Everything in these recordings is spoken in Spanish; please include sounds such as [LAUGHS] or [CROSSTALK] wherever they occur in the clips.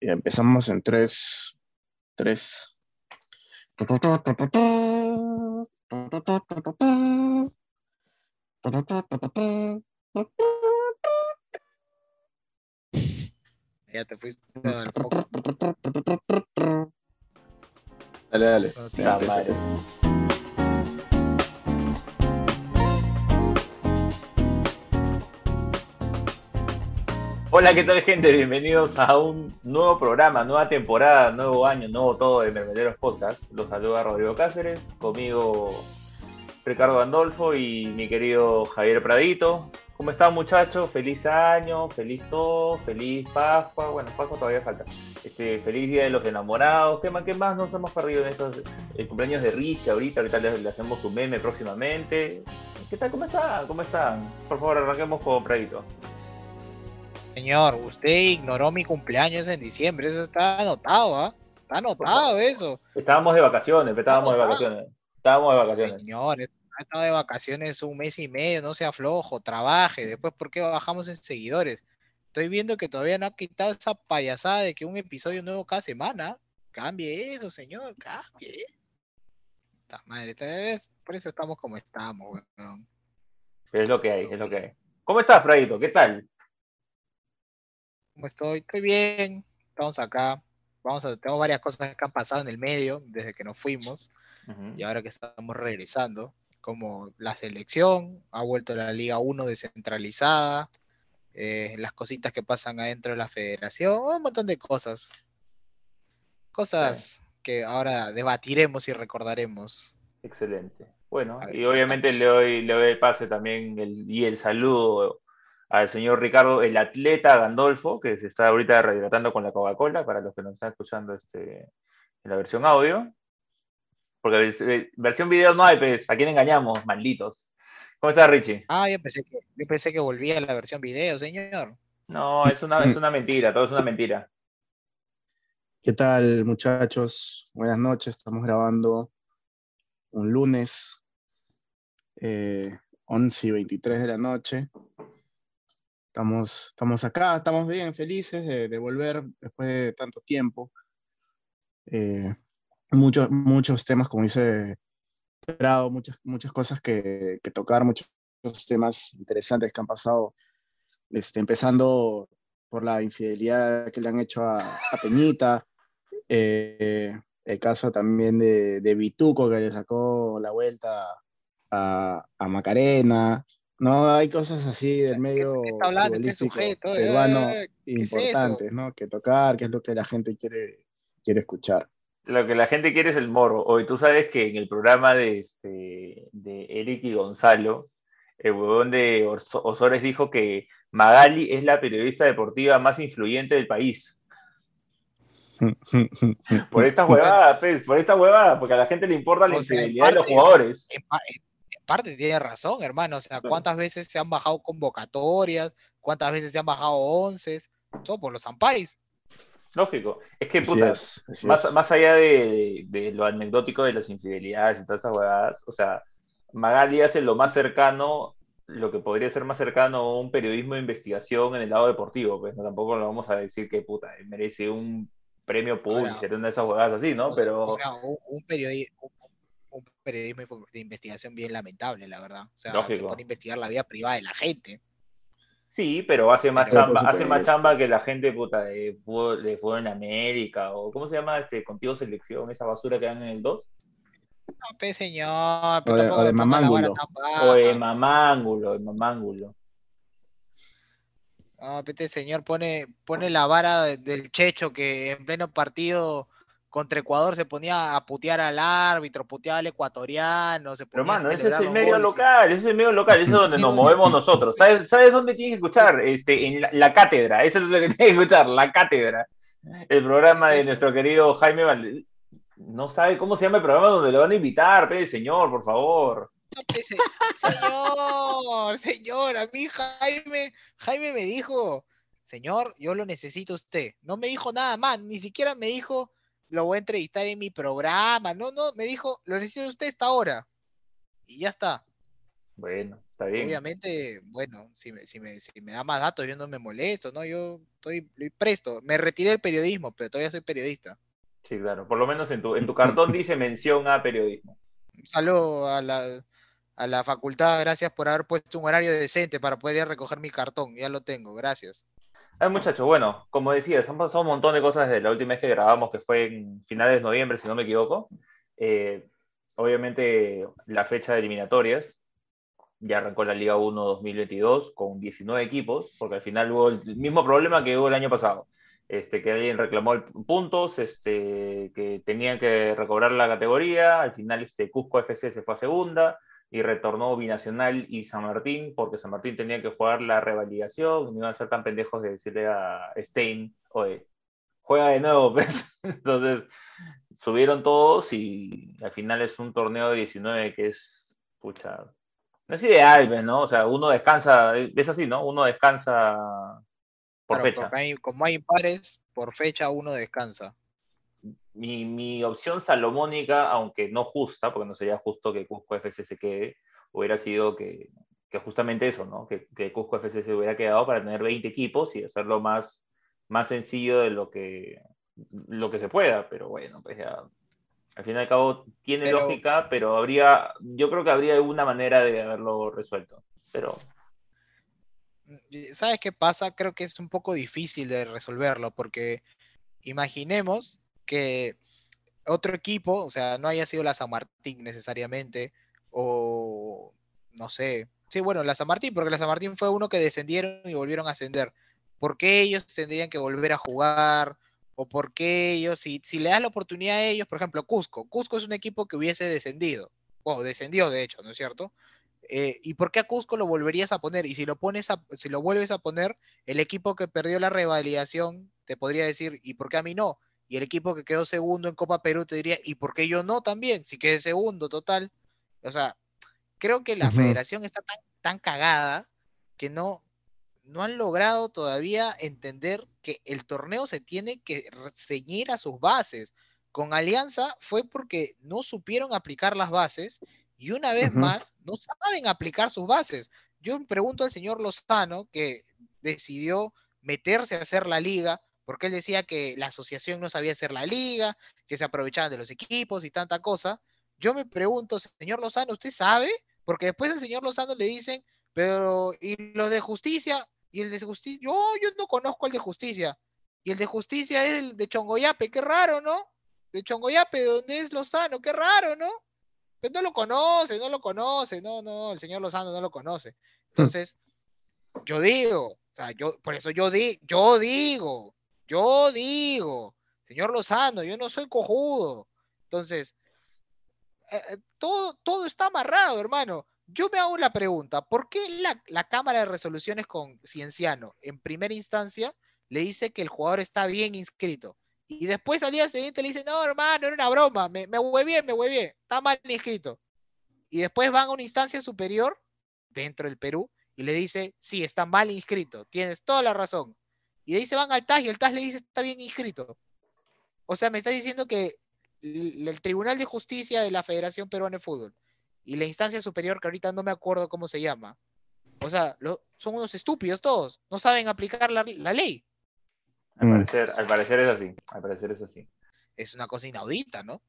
Y empezamos en 3, 3. Ya te fuiste al poco. Dale, dale. Hola, ¿qué tal, gente? Bienvenidos a un nuevo programa, nueva temporada, nuevo año, nuevo todo de Mermeleros Podcast. Los saluda Rodrigo Cáceres, conmigo Ricardo Andolfo y mi querido Javier Pradito. ¿Cómo están, muchachos? Feliz año, feliz todo, feliz Pascua. Bueno, Pascua todavía falta. Este, feliz Día de los Enamorados. ¿Qué más, qué más nos hemos perdido en estos el cumpleaños de Richie ahorita? Ahorita le, le hacemos un meme próximamente. ¿Qué tal? ¿Cómo están? ¿Cómo están? Por favor, arranquemos con Pradito. Señor, usted ignoró mi cumpleaños en diciembre. Eso está anotado, ¿ah? Está anotado eso. Estábamos de vacaciones, estábamos de vacaciones. Estábamos de vacaciones. Señor, ha estado de vacaciones un mes y medio, no sea flojo, trabaje. Después, ¿por qué bajamos en seguidores? Estoy viendo que todavía no ha quitado esa payasada de que un episodio nuevo cada semana. Cambie eso, señor, cambie. Puta madre, esta vez, por eso estamos como estamos, weón. Es lo que hay, es lo que hay. ¿Cómo estás, Pradito? ¿Qué tal? ¿Cómo estoy? Estoy bien. Estamos acá. Vamos a, tengo varias cosas que han pasado en el medio desde que nos fuimos y ahora que estamos regresando, como la selección, ha vuelto la Liga 1 descentralizada, eh, las cositas que pasan adentro de la federación, un montón de cosas. Cosas que ahora debatiremos y recordaremos. Excelente. Bueno, ver, y obviamente le doy, le doy el pase también el- y el saludo al señor Ricardo, el atleta Gandolfo, que se está ahorita rehidratando con la Coca-Cola, para los que nos están escuchando este, en la versión audio. Porque vers- versión video no hay, pues, ¿a quién engañamos? Malditos. ¿Cómo estás, Richie? Ah, yo pensé que, yo pensé que volvía a la versión video, señor. No, es una, es una mentira, todo es una mentira. ¿Qué tal, muchachos? Buenas noches. Estamos grabando un lunes, eh, 11 y 23 de la noche. Estamos, estamos acá, estamos bien, felices de, de volver después de tanto tiempo. Eh, muchos, muchos temas, como dice Prado, muchas, muchas cosas que, que tocar, muchos temas interesantes que han pasado, este, empezando por la infidelidad que le han hecho a, a Peñita, eh, el caso también de, de Vituco que le sacó la vuelta a, a Macarena. No, hay cosas así del [LAUGHS] medio hablando este futbolístico sujeto? peruano Eh, ¿qué es importantes, ¿no? Que tocar, que es lo que la gente quiere, quiere escuchar. Lo que la gente quiere es el morro. Hoy tú sabes que en el programa de, este, de Eric y Gonzalo, el huevón de Osores dijo que Magali es la periodista deportiva más influyente del país. [LAUGHS] Por esta huevada, pues, por esta huevada, porque a la gente le importa la O sea, de los jugadores. en- en parte tiene razón, hermano. O sea, ¿cuántas veces se han bajado convocatorias? ¿Cuántas veces se han bajado onces? Todo por los ampais. Lógico. Es que, Así puta, es, más, es. más allá de, de lo anecdótico de las infidelidades y todas esas huevadas, o sea, Magali hace lo más cercano, lo que podría ser más cercano a un periodismo de investigación en el lado deportivo, pues no, tampoco lo vamos a decir que puta, merece un premio Pulitzer, una de esas huevadas así, ¿no? O sea, Pero o sea, un, un periodi- un- un periodismo de investigación bien lamentable, la verdad. O sea, se Lógico. pone a investigar la vida privada de la gente. sí, pero hace más Pero, chamba, hace más chamba que la gente puta de fútbol, de fútbol en América, o ¿cómo se llama este contigo selección, esa basura que dan en el 2? No, pe, señor, O pero de- o de vara mamángulo. O de mamángulo, de mamángulo. No, este señor pone, pone la vara de- del Checho que en pleno partido contra Ecuador se ponía a putear al árbitro, puteaba al ecuatoriano, se Pero ponía a mano, ese es el medio goles. local, ese es el medio local, ese es donde Sí, nos sí, movemos sí. nosotros. ¿Sabes, ¿Sabes dónde tienes que escuchar? Este, en la, la cátedra, eso es lo que [LAUGHS] tienes que escuchar, la cátedra. El programa ¿Qué es de eso? nuestro querido Jaime Valdez. No sabe cómo se llama el programa donde lo van a invitar, pe, señor, por favor. Señor, señor, a mí Jaime, Jaime me dijo, señor, yo lo necesito a usted. No me dijo nada más, ni siquiera me dijo, lo voy a entrevistar en mi programa. No, no, me dijo, lo necesito usted esta hora. Y ya está. Bueno, Está bien. Obviamente, bueno, si me, si, me, si me da más datos, yo no me molesto, ¿no? Yo estoy, estoy presto. Me retiré del periodismo, pero todavía soy periodista. Sí, claro. Por lo menos en tu, en tu cartón dice mención a periodismo. Un saludo a la, a la facultad, gracias por haber puesto un horario decente para poder ir a recoger mi cartón. Ya lo tengo, gracias. Ay, muchachos, bueno, como decías, han pasado un montón de cosas desde la última vez que grabamos, que fue en finales de noviembre, si no me equivoco. Eh, obviamente, la fecha de eliminatorias, ya arrancó la Liga 1 2022 con 19 equipos, porque al final hubo el mismo problema que hubo el año pasado. Este, que alguien reclamó puntos, este, que tenían que recobrar la categoría, al final este, Cusco FC se fue a segunda y retornó Binacional y San Martín, porque San Martín tenía que jugar la revalidación, no iban a ser tan pendejos de decirle a Stein, oye, juega de nuevo, [LAUGHS] pues. Entonces, subieron todos y al final es un torneo de 19 que es, pucha, no es ideal, pues, ¿no? O sea, uno descansa, es así, ¿no? Uno descansa por Claro, fecha. hay- como hay impares, por fecha uno descansa. Mi, mi opción salomónica, aunque no justa, porque no sería justo que Cusco FC se quede, hubiera sido que, que justamente eso, ¿no? Que, que Cusco FC se hubiera quedado para tener 20 equipos y hacerlo más, más sencillo de lo que, lo que se pueda, pero bueno, pues ya. Al fin y al cabo tiene Pero- lógica, pero habría, yo creo que habría alguna manera de haberlo resuelto. Pero ¿Sabes qué pasa? Creo que es un poco difícil de resolverlo porque imaginemos que otro equipo, o sea, no haya sido la San Martín necesariamente, o no sé. Sí, bueno, la San Martín, porque la San Martín fue uno que descendieron y volvieron a ascender. ¿Por qué ellos tendrían que volver a jugar? ¿O por qué ellos, si, si le das la oportunidad a ellos, por ejemplo, Cusco? Cusco es un equipo que hubiese descendido, o descendió de hecho, ¿no es cierto? Eh, ¿Y por qué a Cusco lo volverías a poner? Y si lo pones a, si lo vuelves a poner, el equipo que perdió la revalidación te podría decir, ¿y por qué a mí no? Y el equipo que quedó segundo en Copa Perú te diría, ¿y por qué yo no también? Si quedé segundo, total. O sea, creo que la federación está tan, tan cagada que no, no han logrado todavía entender que el torneo se tiene que ceñir a sus bases. Con Alianza fue porque no supieron aplicar las bases y una vez más no saben aplicar sus bases. Yo pregunto al señor Lozano, que decidió meterse a hacer la liga, porque él decía que la asociación no sabía hacer la liga, que se aprovechaban de los equipos y tanta cosa. Yo me pregunto, señor Lozano, ¿usted sabe? Porque después al señor Lozano le dicen, pero ¿y los de justicia? Y el de justicia, yo, yo no conozco el de justicia. Y el de justicia es el de Chongoyape, qué raro, ¿no? De Chongoyape, ¿de dónde es Lozano? Qué raro, ¿no? Pues no lo conoce, no lo conoce, no, no, el señor Lozano no lo conoce. [LAUGHS] Entonces, yo digo, o sea, yo, por eso yo, di, yo digo, yo digo, señor Lozano, yo no soy cojudo. Entonces, eh, eh, todo, todo está amarrado, hermano. Yo me hago la pregunta, ¿por qué la, la Cámara de Resoluciones con Cienciano en primera instancia le dice que el jugador está bien inscrito? Y después al día siguiente le dice, no, hermano, era una broma, me, me huevié, me huevié, está mal inscrito. Y después van a una instancia superior dentro del Perú y le dice, sí, está mal inscrito, tienes toda la razón. Y de ahí se van al TAS y el TAS le dice, está bien inscrito. O sea, me estás diciendo que el, el Tribunal de Justicia de la Federación Peruana de Fútbol y la instancia superior, que ahorita no me acuerdo cómo se llama, o sea, lo- son unos estúpidos todos, no saben aplicar la, la ley. al Mm. parecer, al parecer es así. Al parecer es así. Es una cosa inaudita, ¿no?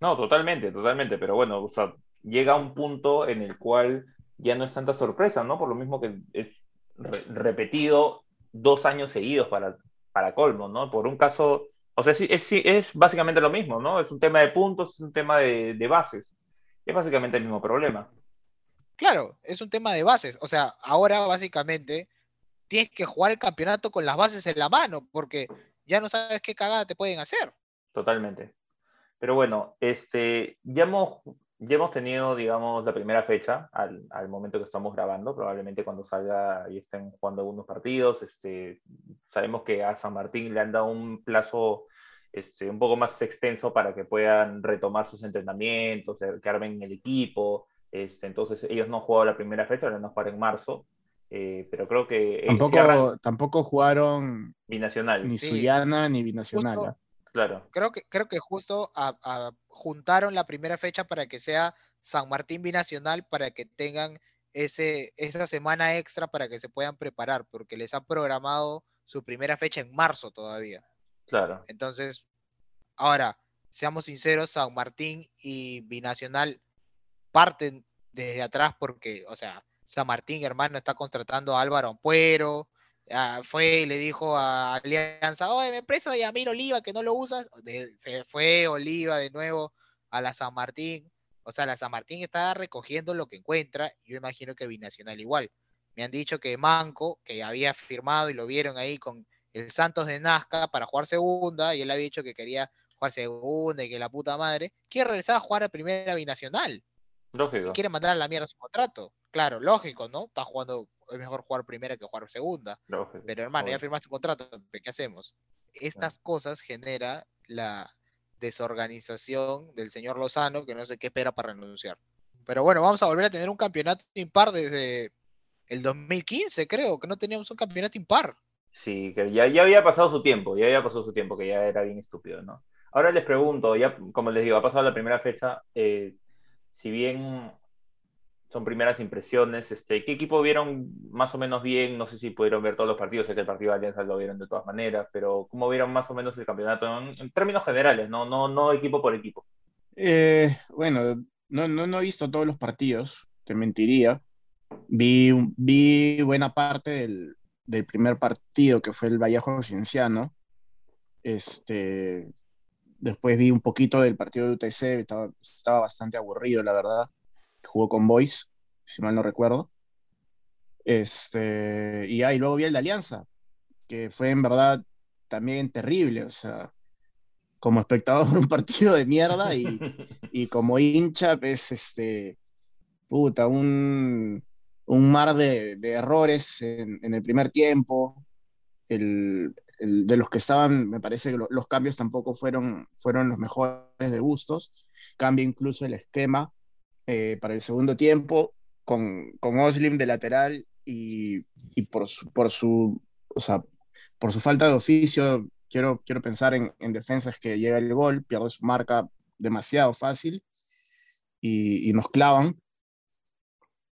No, totalmente, totalmente, pero bueno, o sea, llega a un punto en el cual ya no es tanta sorpresa, ¿no? Por lo mismo que es re- repetido dos años seguidos para, para colmo, ¿no? Por un caso, o sea, sí, es, es básicamente lo mismo, ¿no? Es un tema de puntos, es un tema de, de bases. Es básicamente el mismo problema. Claro, es un tema de bases. O sea, ahora básicamente tienes que jugar el campeonato con las bases en la mano, porque ya no sabes qué cagada te pueden hacer. Totalmente. Pero bueno, este, ya hemos, ya hemos tenido, digamos, la primera fecha al, al momento que estamos grabando. Probablemente cuando salga y estén jugando algunos partidos. Este, sabemos que a San Martín le han dado un plazo este, un poco más extenso para que puedan retomar sus entrenamientos, que armen el equipo. Este, entonces, ellos no han jugado la primera fecha, la van a jugar en marzo. Eh, pero creo que eh, sí Tampoco, tampoco jugaron binacional, ni Sí. Suyana ni Binacional. Justo- ¿ah? claro. Creo que, creo que justo a- a- juntaron la primera fecha para que sea San Martín Binacional para que tengan ese, esa semana extra para que se puedan preparar, porque les han programado su primera fecha en marzo todavía. Claro. Entonces, ahora, seamos sinceros, San Martín y Binacional parten desde atrás porque, o sea, San Martín, hermano, está contratando a Álvaro Ampuero, ah, fue y le dijo a Alianza, oye, me presta de Yamir Oliva, que no lo usas, se fue Oliva de nuevo a la San Martín, o sea, la San Martín está recogiendo lo que encuentra, y yo imagino que Binacional igual. Me han dicho que Manco, que había firmado y lo vieron ahí con el Santos de Nazca para jugar segunda, y él había dicho que quería jugar segunda y que la puta madre, quiere regresar a jugar a primera binacional. Lógico. Y quiere mandar a la mierda su contrato. Claro, lógico, ¿no? Está jugando, es mejor jugar primera que jugar segunda. Lógico. Pero hermano, ya firmaste tu contrato, ¿qué hacemos? Estas cosas genera la desorganización del señor Lozano, que no sé qué espera para renunciar. Pero bueno, vamos a volver a tener un campeonato impar desde el 2015, creo, que no teníamos un campeonato impar. Sí, que ya, ya había pasado su tiempo, ya había pasado su tiempo, que ya era bien estúpido, ¿no? Ahora les pregunto, ya como les digo, ha pasado la primera fecha, eh, si bien son primeras impresiones, este, ¿qué equipo vieron más o menos bien? No sé si pudieron ver todos los partidos, sé que el partido de Alianza lo vieron de todas maneras, pero ¿cómo vieron más o menos el campeonato en, términos generales, no, no, no equipo por equipo? Eh, bueno, no, no, no, he visto todos los partidos, te mentiría. Vi, vi buena parte del, del primer partido, que fue el Vallejo Cienciano. Este, Después vi un poquito del partido de UTC, estaba, estaba bastante aburrido, la verdad. Jugó con Boys, si mal no recuerdo. Este, y ahí luego vi el de Alianza, que fue en verdad también terrible, o sea, como espectador [LAUGHS] un partido de mierda y, [LAUGHS] y como hincha, pues, este, puta, un, un mar de, de errores en, en, el primer tiempo. El, de los que estaban, me parece que los cambios tampoco fueron, fueron los mejores de gustos. Cambia incluso el esquema eh, para el segundo tiempo con, con Oslim de lateral y, y por, su, por, su, o sea, por su falta de oficio, quiero, quiero pensar en, en defensas que llega el gol, pierde su marca demasiado fácil y, y nos clavan.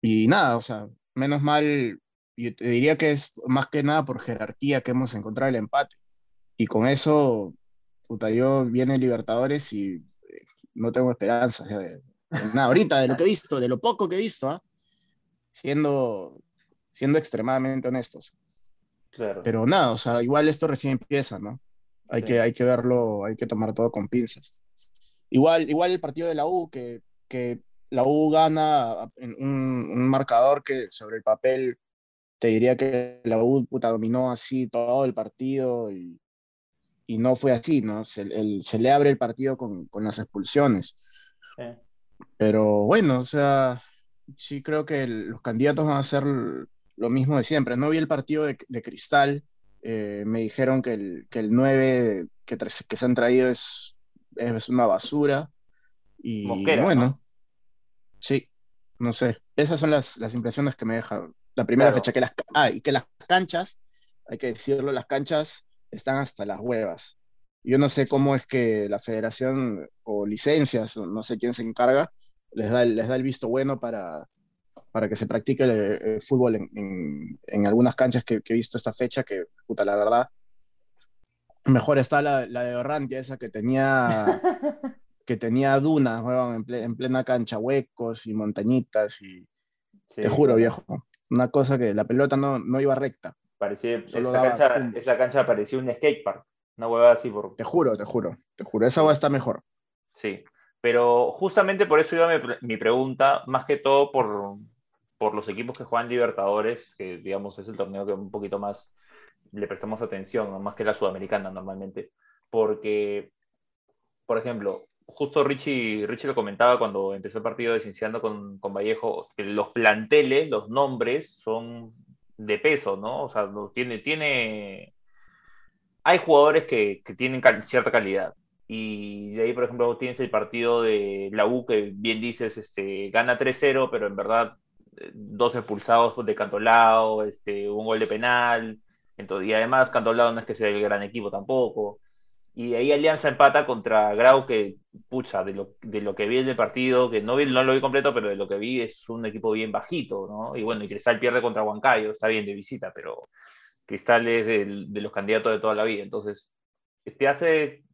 Y nada, o sea, menos mal yo te diría que es más que nada por jerarquía que hemos encontrado el empate. Y con eso, puta, yo viene Libertadores y eh, no tengo esperanza. de, nada, ahorita, de lo que he visto, de lo poco que he visto, ¿ah? siendo, siendo extremadamente honestos. Claro. Pero nada, o sea, igual esto recién empieza, ¿no? Hay, sí. que, hay que verlo, hay que tomar todo con pinzas. Igual, igual el partido de la U, que, que la U gana en un, un marcador que sobre el papel te diría que la U puta, dominó así todo el partido y, y no fue así, ¿no? Se, el, se, le abre el partido con, con las expulsiones. Sí. Pero bueno, o sea, sí creo que el, los candidatos van a hacer lo mismo de siempre. No vi el partido de, de Cristal, eh, me dijeron que el, que el 9 que, que se han traído es, es una basura. Y Mosquera, bueno, ¿no? sí, no sé. Esas son las, las impresiones que me deja la primera Claro. fecha, que las, ah, y que las canchas, hay que decirlo, las canchas están hasta las huevas. Yo no sé cómo es que la federación o licencias, no sé quién se encarga, les da, el- les da el visto bueno para, para que se practique el, el fútbol en, en- en algunas canchas que, que he visto esta fecha, que, puta, la verdad, mejor está la, la de Orrantia, esa que tenía, [LAUGHS] que tenía dunas, en, ple- en plena cancha, huecos y montañitas, y Sí, te juro, viejo, una cosa que la pelota no, no iba recta. Parecía, esa, daba cancha, esa cancha parecía un skatepark. Una huevada así por, Te juro, te juro, te juro. Esa va a estar mejor. Sí, pero justamente por eso iba mi, pre- mi pregunta, más que todo por, por los equipos que juegan Libertadores, que digamos es el torneo que un poquito más le prestamos atención, ¿no? más que la sudamericana normalmente, porque, por ejemplo, justo Richie, Richie lo comentaba cuando empezó el partido de Cinciano con, con Vallejo, que los planteles, los nombres son de peso, ¿no? O sea, tiene, tiene... Hay jugadores que, que tienen cal- cierta calidad, y de ahí, por ejemplo, tienes el partido de la U que bien dices, este, gana 3-0, pero en verdad eh, dos expulsados de Cantolao, este, un gol de penal, entonces, y además Cantolao no es que sea el gran equipo tampoco. Y ahí Alianza empata contra Grau, que, pucha, de lo, de lo que vi en el partido, que no, vi, no lo vi completo, pero de lo que vi es un equipo bien bajito, ¿no? Y bueno, y Cristal pierde contra Huancayo, está bien de visita, pero Cristal es de los candidatos de toda la vida. Entonces, te hace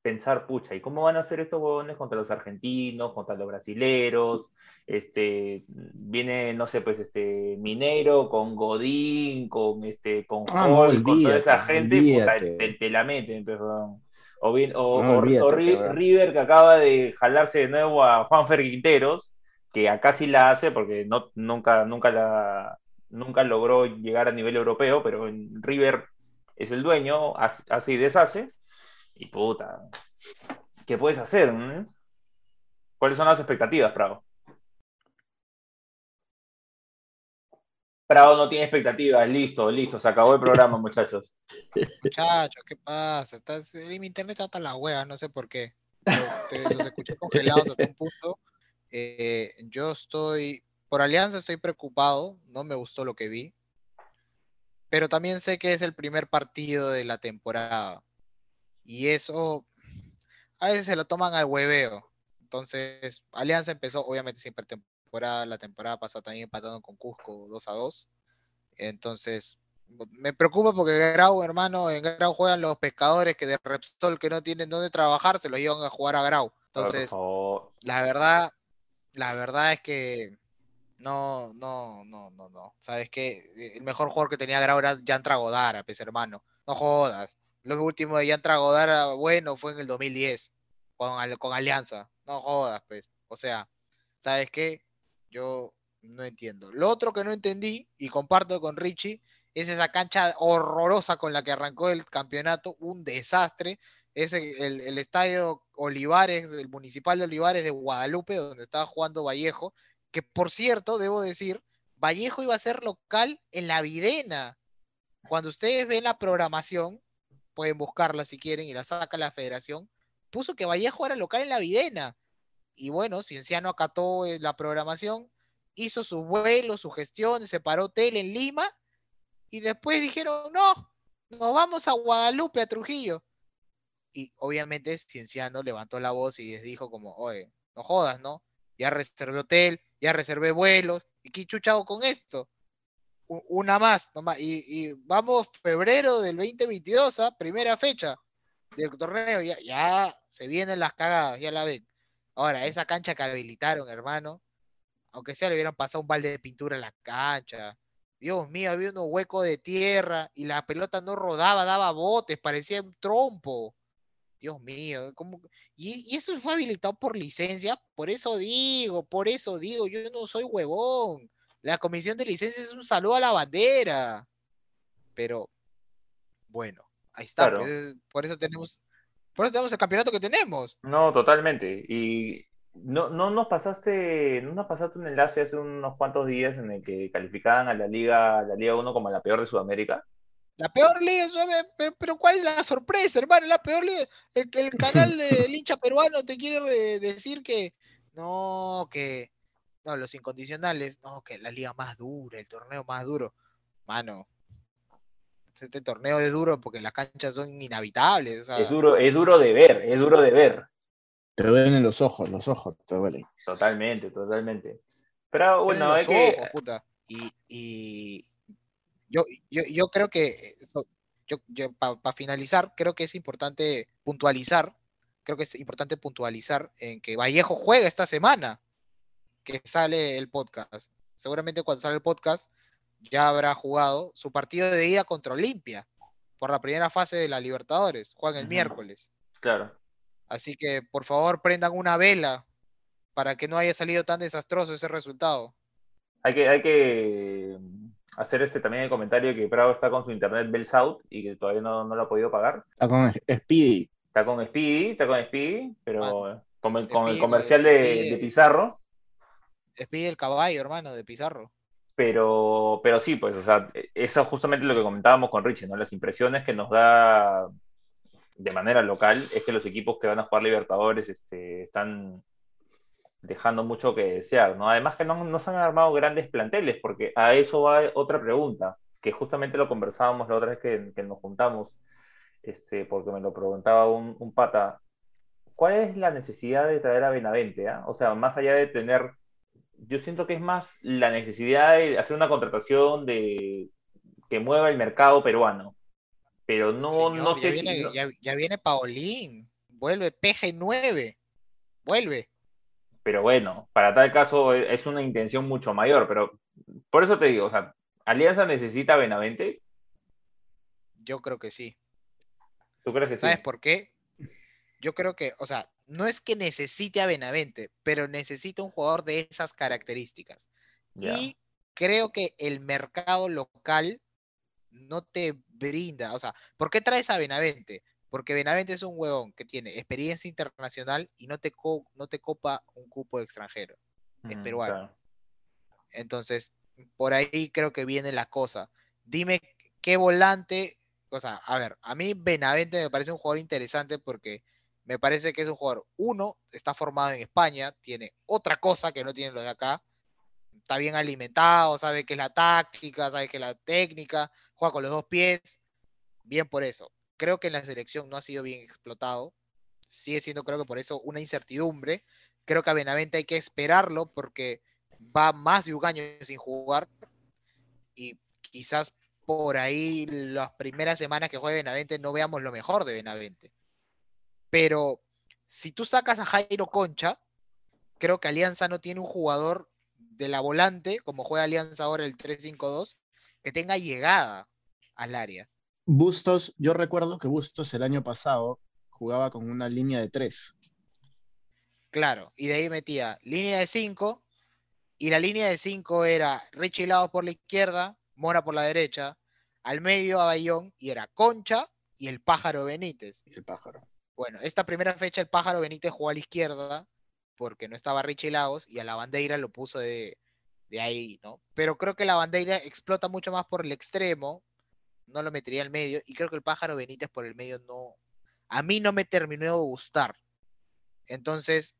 pensar, pucha, ¿y cómo van a hacer estos huevones contra los argentinos, contra los brasileros? Este, viene, no sé, pues, este, Mineiro con Godín, con, este, con, Ah, no, con toda esa gente, puta, te, te la meten, perdón. O, bien, o, No, olvídate, River que acaba de jalarse de nuevo a Juan Quinteros, que acá sí la hace porque no, nunca, nunca, la, nunca logró llegar a nivel europeo, pero en River es el dueño, y deshace. Y puta, ¿qué puedes hacer? mm? ¿Cuáles son las expectativas, Prado? Prado no tiene expectativas, listo, listo, se acabó el programa, muchachos. Muchachos, ¿qué pasa? Estás, mi internet está hasta la hueá, no sé por qué. Los escuché congelados hasta un punto. Eh, yo estoy, por Alianza estoy preocupado, no me gustó lo que vi. Pero también sé que es el primer partido de la temporada. Y eso a veces se lo toman al hueveo. Entonces, Alianza empezó, obviamente, siempre temporada, la temporada pasada también empatando con Cusco 2 a 2. Entonces, me preocupa porque Grau, hermano, en Grau juegan los pescadores que de Repsol que no tienen dónde trabajar, se los llevan a jugar a Grau. Entonces, la verdad, la verdad es que no, no, no, no, no. Sabes que el mejor jugador que tenía Grau era Yantra Godara, pues hermano. No jodas. Lo último de Yantra Godara, bueno, fue en el 2010, con, con Alianza. No jodas, pues. O sea, ¿sabes qué? Yo no entiendo. Lo otro que no entendí, y comparto con Richie, es esa cancha horrorosa con la que arrancó el campeonato, un desastre. Es el, el- el estadio Olivares, el municipal de Olivares de Guadalupe, donde estaba jugando Vallejo, que por cierto, debo decir, Vallejo iba a ser local en la Videna. Cuando ustedes ven la programación, pueden buscarla si quieren y la saca la federación, puso que Vallejo era local en la Videna. Y bueno, Cienciano acató eh, la programación, hizo sus vuelos, su gestión, se paró hotel en Lima y después dijeron, no, nos vamos a Guadalupe, a Trujillo. Y obviamente Cienciano levantó la voz y les dijo como, oye, no jodas, ¿no? Ya reservé hotel, ya reservé vuelos, ¿y qué chucha hago con esto? Una más, nomás. Y, y vamos febrero del 2022, ¿ah? primera fecha del torneo, ya, ya se vienen las cagadas, ya la ven. Ahora, esa cancha que habilitaron, hermano, aunque sea le hubieran pasado un balde de pintura en la cancha. Dios mío, había unos huecos de tierra y la pelota no rodaba, daba botes, parecía un trompo. Dios mío, ¿cómo? Y, y eso fue habilitado por licencia, por eso digo, por eso digo, yo no soy huevón. La comisión de licencias es un saludo a la bandera. Pero, bueno, ahí está. Claro. pues, por eso tenemos, por eso tenemos el campeonato que tenemos. No, totalmente. Y no, no nos pasaste, no nos pasaste un enlace hace unos cuantos días en el que calificaban a la Liga, a la Liga 1 como la peor de Sudamérica. La peor liga, suave, pero, pero ¿cuál es la sorpresa, hermano? La peor liga. El, el [LAUGHS] canal del hincha peruano te quiere decir que no, que no, los incondicionales, no, que la liga más dura, el torneo más duro. Mano, este torneo es duro porque las canchas son inhabitables. o sea, Es duro, es duro de ver, es duro de ver. Te duelen los ojos, los ojos te duelen. Totalmente, totalmente. Pero bueno, hay los que, ojos, puta. Y, y yo, yo, yo creo que, eso- yo, para finalizar, creo que es importante puntualizar, creo que es importante puntualizar en que Vallejo juega esta semana que sale el podcast. Seguramente cuando sale el podcast ya habrá jugado su partido de ida contra Olimpia por la primera fase de la Libertadores. Juegan el miércoles. claro. Así que por favor prendan una vela para que no haya salido tan desastroso ese resultado. Hay que, hay que hacer este también el comentario que Prado está con su internet Bell South y que todavía no, no lo ha podido pagar. Está con Speedy. Está con Speedy, está con Speedy, pero con el, con el Speedy, comercial de, Speedy. de Pizarro. Despide el caballo, hermano, de Pizarro. Pero, pero sí, pues, o sea, eso es justamente lo que comentábamos con Richie, ¿no? Las impresiones que nos da de manera local es que los equipos que van a jugar Libertadores este, están dejando mucho que desear, ¿no? Además que no, no se han armado grandes planteles, porque a eso va otra pregunta, que justamente lo conversábamos la otra vez que, que nos juntamos. este, porque me lo preguntaba un, un pata, ¿cuál es la necesidad de traer a Benavente? ah? O sea, más allá de tener, yo siento que es más la necesidad de hacer una contratación de que mueva el mercado peruano. Pero no, Señor, no ya sé viene, si... ya, ya viene Paulín. Vuelve PG9. Vuelve. Pero bueno, para tal caso e- es una intención mucho mayor, pero por eso te digo, o sea, ¿Alianza necesita a Benavente? Yo creo que sí. ¿Tú crees que ¿Sabes sí? por qué? Yo creo que, o sea, no es que necesite a Benavente, pero necesita un jugador de esas características. Y creo que el mercado local no te brinda, o sea, ¿por qué traes a Benavente? Porque Benavente es un huevón que tiene experiencia internacional y no te, co- no te copa un cupo de extranjero. es peruano. claro. Entonces, por ahí creo que viene la cosa. Dime qué volante, o sea, a ver, a mí Benavente me parece un jugador interesante porque me parece que es un jugador, uno, está formado en España, tiene otra cosa que no tienen los de acá, está bien alimentado, sabe que es la táctica, sabe que es la técnica, juega con los dos pies, bien por eso. Creo que en la selección no ha sido bien explotado, sigue siendo creo que por eso una incertidumbre. Creo que a Benavente hay que esperarlo porque va más de un año sin jugar y quizás por ahí las primeras semanas que juegue Benavente no veamos lo mejor de Benavente. Pero si tú sacas a Jairo Concha, creo que Alianza no tiene un jugador de la volante, como juega Alianza ahora el 3-5-2, que tenga llegada al área. Bustos, yo recuerdo que Bustos el año pasado jugaba con una línea de tres. Claro, y de ahí metía línea de 5, y la línea de 5 era Richie Laos por la izquierda, Mora por la derecha, al medio a Bayón, y era Concha y el pájaro Benítez. El pájaro. Bueno, esta primera fecha el pájaro Benítez jugó a la izquierda, porque no estaba Richie Lagos, y a la bandera lo puso de, de ahí, ¿no? Pero creo que la bandera explota mucho más por el extremo, no lo metería al medio, y creo que el pájaro Benítez por el medio no. A mí no me terminó de gustar. Entonces,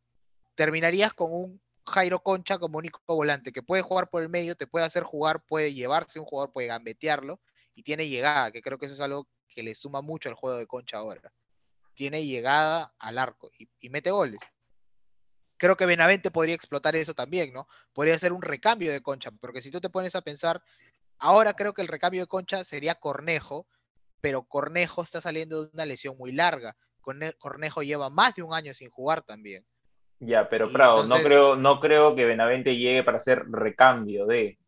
terminarías con un Jairo Concha como único volante, que puede jugar por el medio, te puede hacer jugar, puede llevarse un jugador, puede gambetearlo, y tiene llegada, que creo que eso es algo que le suma mucho al juego de Concha ahora. Tiene llegada al arco y, y mete goles. Creo que Benavente podría explotar eso también, ¿no? Podría ser un recambio de Concha, porque si tú te pones a pensar, ahora creo que el recambio de Concha sería Cornejo, pero Cornejo está saliendo de una lesión muy larga. Corne- Cornejo lleva más de un año sin jugar también. Ya, pero Prado, entonces- no, creo, no creo que Benavente llegue para hacer recambio de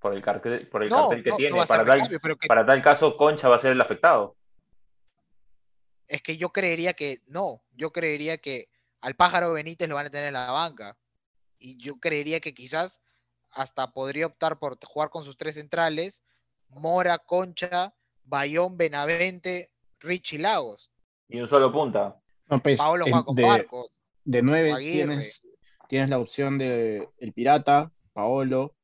por el cartel, por el No, cartel que no, tiene. para, tal, recambio, pero que- para tal caso, Concha va a ser el afectado. es que yo creería que no, yo creería que al pájaro Benítez lo van a tener en la banca. Y yo creería que quizás hasta podría optar por jugar con sus tres centrales, Mora, Concha, Bayón, Benavente, Richie Lagos. Y un solo punta. No, pues, Paolo en- juega con de, Marcos. de nueve tienes, tienes la opción de El Pirata, Paolo,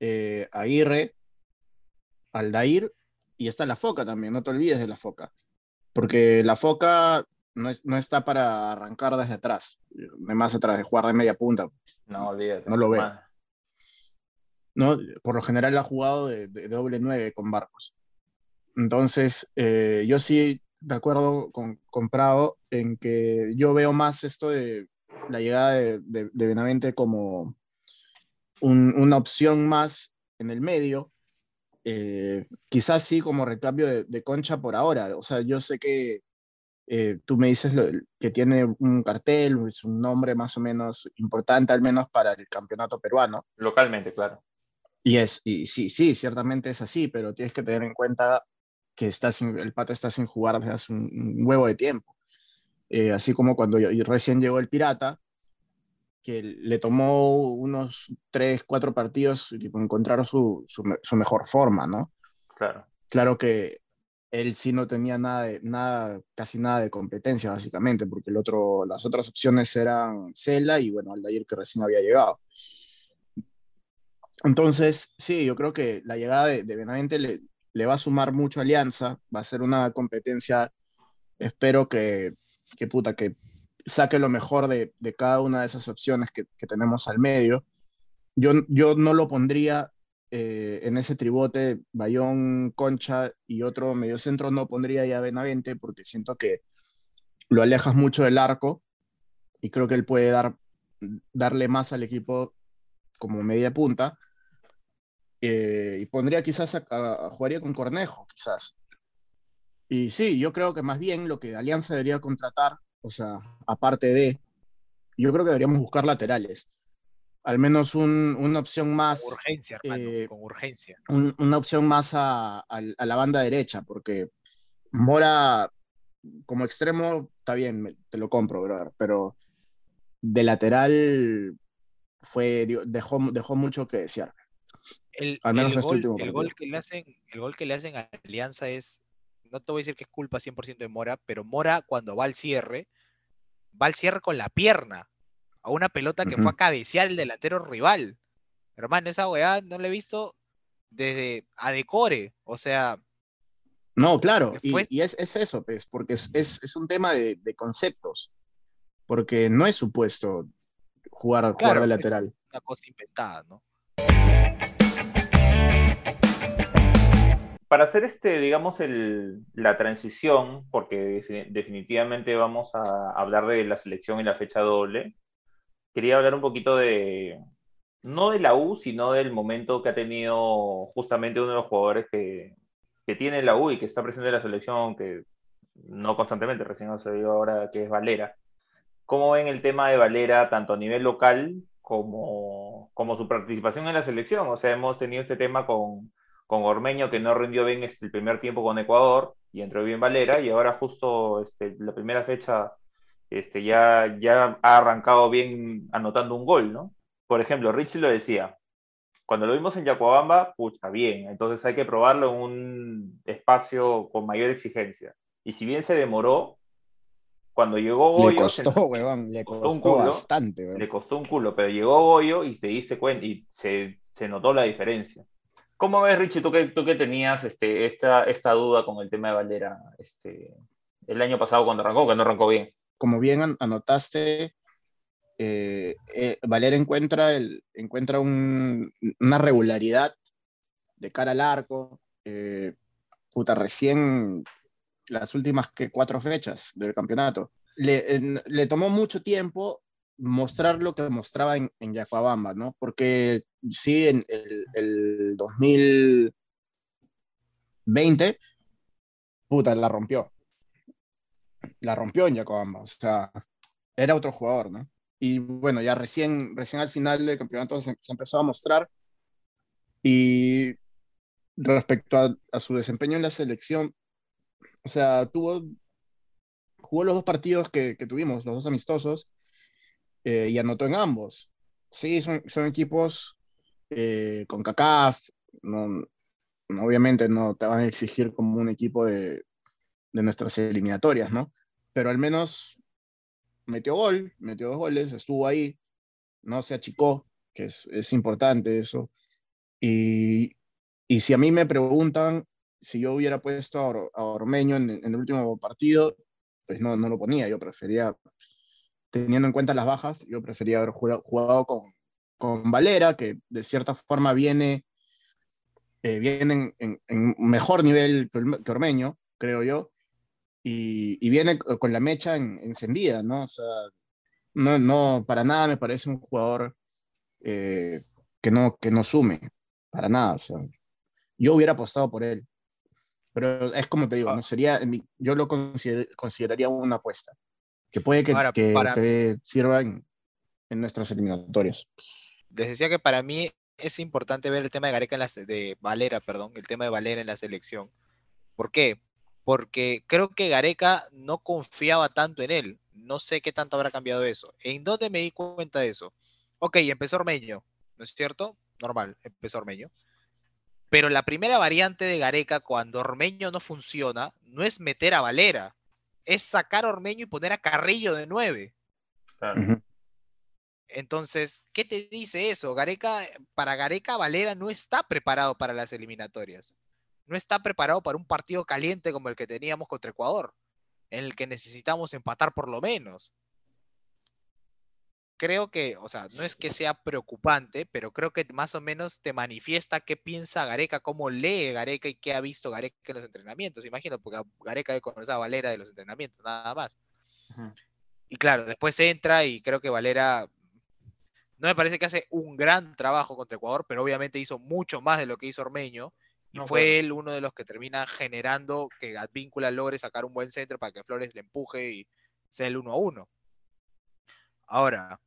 eh, Aguirre, Aldair y está la Foca también, no te olvides de la Foca. Porque la Foca no, es- no está para arrancar desde atrás, de más atrás, de jugar de media punta. No, olvídate. No lo veo. Más. ¿No? Por lo general ha jugado de, doble nueve con Barcos. Entonces, eh, yo sí de acuerdo con, con Prado en que yo veo más esto de la llegada de, de- Benavente como un- una opción más en el medio. Eh, quizás sí como recambio de, de Concha por ahora. O sea, yo sé que eh, tú me dices lo- que tiene un cartel, es un nombre más o menos importante, al menos para el campeonato peruano. Localmente, claro. Y es, y sí, sí, ciertamente es así, pero tienes que tener en cuenta que está sin- el pata está sin jugar desde hace un, un huevo de tiempo. Eh, así como cuando yo- recién llegó el Pirata, que le tomó unos 3, 4 partidos tipo, encontrar su, su, su mejor forma, ¿no? Claro. Claro que él sí no tenía nada, de, nada casi nada de competencia, básicamente, porque el otro, las otras opciones eran Cela y, bueno, Aldair, que recién había llegado. Entonces, sí, yo creo que la llegada de, Benavente le, va a sumar mucho Alianza, va a ser una competencia, espero que, que puta, que saque lo mejor de, cada una de esas opciones que, que tenemos al medio. Yo, yo no lo pondría eh, en ese tribote, Bayón, Concha y otro mediocentro no pondría ya Benavente porque siento que lo alejas mucho del arco y creo que él puede dar, darle más al equipo como media punta. Eh, y pondría quizás a, jugaría con Cornejo, quizás. Y sí, yo creo que más bien lo que Alianza debería contratar, o sea, aparte de, yo creo que deberíamos buscar laterales. Al menos una opción más. Con urgencia, hermano, eh, con urgencia. una opción más a, la banda derecha, porque Mora como extremo está bien, te lo compro, pero de lateral fue, dejó, dejó mucho que desear. El, Al menos este gol, el gol, que le hacen, el gol que le hacen a Alianza es, no te voy a decir que es culpa 100% de Mora, pero Mora cuando va al cierre, va al cierre con la pierna, a una pelota que fue a cabecear el delantero rival. Hermano, esa weá no la he visto desde Adecore, o sea... No, claro, y, es, eso, pues, porque es, es, un tema de, de, conceptos, porque no es supuesto jugar, jugar de lateral. Es una cosa inventada, ¿no? Para hacer este, digamos, el, la transición, porque definitivamente vamos a hablar de la selección y la fecha doble, quería hablar un poquito de, no de la U, sino del momento que ha tenido justamente uno de los jugadores que, que tiene la U y que está presente en la selección, que no constantemente, recién se vio ahora que es Valera. ¿Cómo ven el tema de Valera tanto a nivel local como, como su participación en la selección? O sea, hemos tenido este tema con, con Ormeño que no rindió bien este, el primer tiempo con Ecuador y entró bien Valera y ahora justo este, la primera fecha este, ya, ya ha arrancado bien anotando un gol, ¿no? Por ejemplo, Richie lo decía, cuando lo vimos en Yacuabamba, pucha, bien, entonces hay que probarlo en un espacio con mayor exigencia. Y si bien se demoró, cuando llegó Goyo. Le costó, le costó, bastante, Le costó un culo, pero llegó Goyo y te dice cuenta y se, se, notó la diferencia. ¿Cómo ves, Richie, tú que, tú que tenías este, esta, esta duda con el tema de Valera este, el año pasado cuando arrancó, que no arrancó bien? Como bien anotaste, eh, eh, Valera encuentra, el, encuentra un, una regularidad de cara al arco. Eh, puta, recién las últimas que cuatro fechas del campeonato. Le, le, tomó mucho tiempo mostrar lo que mostraba en, en Yacuabamba, ¿no? Porque sí, en el, el 2020, puta, la rompió. La rompió en Yacuabamba, o sea, era otro jugador, ¿no? Y bueno, ya recién, recién al final del campeonato se, empezó a mostrar. Y respecto a, su desempeño en la selección, o sea, tuvo, jugó los dos partidos que tuvimos, los dos amistosos, eh, y anotó en ambos. Sí, son, son equipos eh, con CACAF, no, obviamente no te van a exigir como un equipo de, de nuestras eliminatorias, ¿no? Pero al menos metió gol, metió dos goles, estuvo ahí, no se achicó, que es, es importante eso. Y, y, si a mí me preguntan si yo hubiera puesto a, Ormeño en, el último partido, pues no, no lo ponía, yo prefería, teniendo en cuenta las bajas, yo prefería haber jugado, con, con, Valera, que de cierta forma viene, eh, viene en, mejor nivel que Ormeño, creo yo, y, y viene con la mecha encendida, ¿no? O sea, no, no, para nada me parece un jugador eh, que, no, que no sume, para nada. O sea, yo hubiera apostado por él. Pero es como te digo, ah. no sería, yo lo consideraría una apuesta, que puede que, te sirva en, en, nuestras eliminatorias. Les decía que para mí es importante ver el tema de Gareca en las, de Valera, perdón, el tema de Valera en la selección. ¿Por qué? Porque creo que Gareca no confiaba tanto en él. No sé qué tanto habrá cambiado eso. ¿En dónde me di cuenta de eso? Ok, empezó Ormeño, ¿no es cierto? Normal, empezó Ormeño. Pero la primera variante de Gareca cuando Ormeño no funciona no es meter a Valera, es sacar a Ormeño y poner a Carrillo de nueve. Entonces, ¿qué te dice eso? Gareca, para Gareca, Valera no está preparado para las eliminatorias. No está preparado para un partido caliente como el que teníamos contra Ecuador, en el que necesitamos empatar por lo menos. Creo que, o sea, no es que sea preocupante, pero creo que más o menos te manifiesta qué piensa Gareca, cómo lee Gareca y qué ha visto Gareca en los entrenamientos. Imagino, porque Gareca debe conocer a Valera de los entrenamientos, nada más. Y claro, después entra y creo que Valera no me parece que hace un gran trabajo contra Ecuador, pero obviamente hizo mucho más de lo que hizo Ormeño. Y fue él uno de los que termina generando que Advíncula logre sacar un buen centro para que Flores le empuje y sea el uno a uno. Ahora,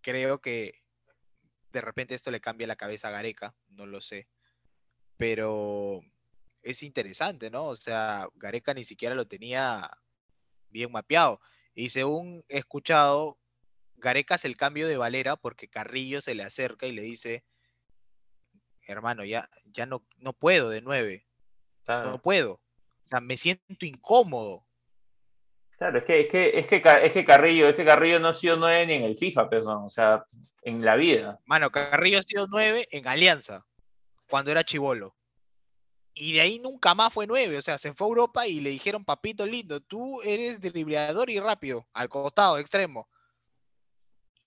creo que de repente esto le cambia la cabeza a Gareca, no lo sé. Pero es interesante, ¿no? O sea, Gareca ni siquiera lo tenía bien mapeado. Y según he escuchado, Gareca hace el cambio de Valera porque Carrillo se le acerca y le dice, hermano, ya, ya no, no puedo de nueve. No puedo. O sea, me siento incómodo. Claro, es que, es que, es que, es que Carrillo, es que Carrillo no ha sido nueve ni en el FIFA, perdón, o sea, en la vida. Mano, Carrillo ha sido nueve en Alianza, cuando era chivolo. Y de ahí nunca más fue nueve, o sea, se fue a Europa y le dijeron, papito lindo, tú eres dribleador y rápido, al costado, extremo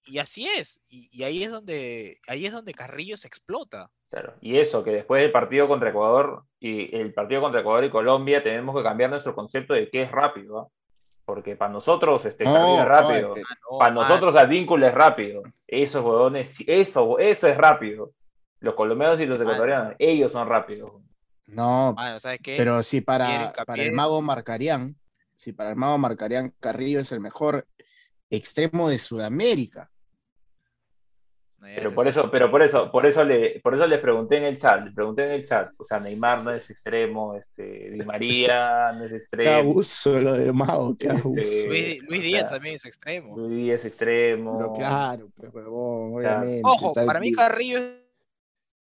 y así es. Y, ahí es donde ahí es donde Carrillo se explota. Claro. Y eso, que después del partido contra Ecuador y el partido contra Ecuador y Colombia tenemos que cambiar nuestro concepto de qué es rápido. ¿ah? Porque para nosotros este Carrillo es rápido. para nosotros Advíncula es rápido. Esos huevones, eso, eso es rápido. Los colombianos y los ecuatorianos, ellos son rápidos. No, pero si para, para el mago marcarían, si para el mago marcarían Carrillo es el mejor extremo de Sudamérica. Pero por eso, pero por eso, por eso le, por eso les pregunté en el chat, le pregunté en el chat, o sea, Neymar no es extremo, este, Di María no es [LAUGHS] extremo. Qué abuso lo de Mago, qué este, abuso. Luis, Díaz también es extremo. Luis Díaz es extremo. Pero claro, pues obviamente. Ojo, para mí Carrillo es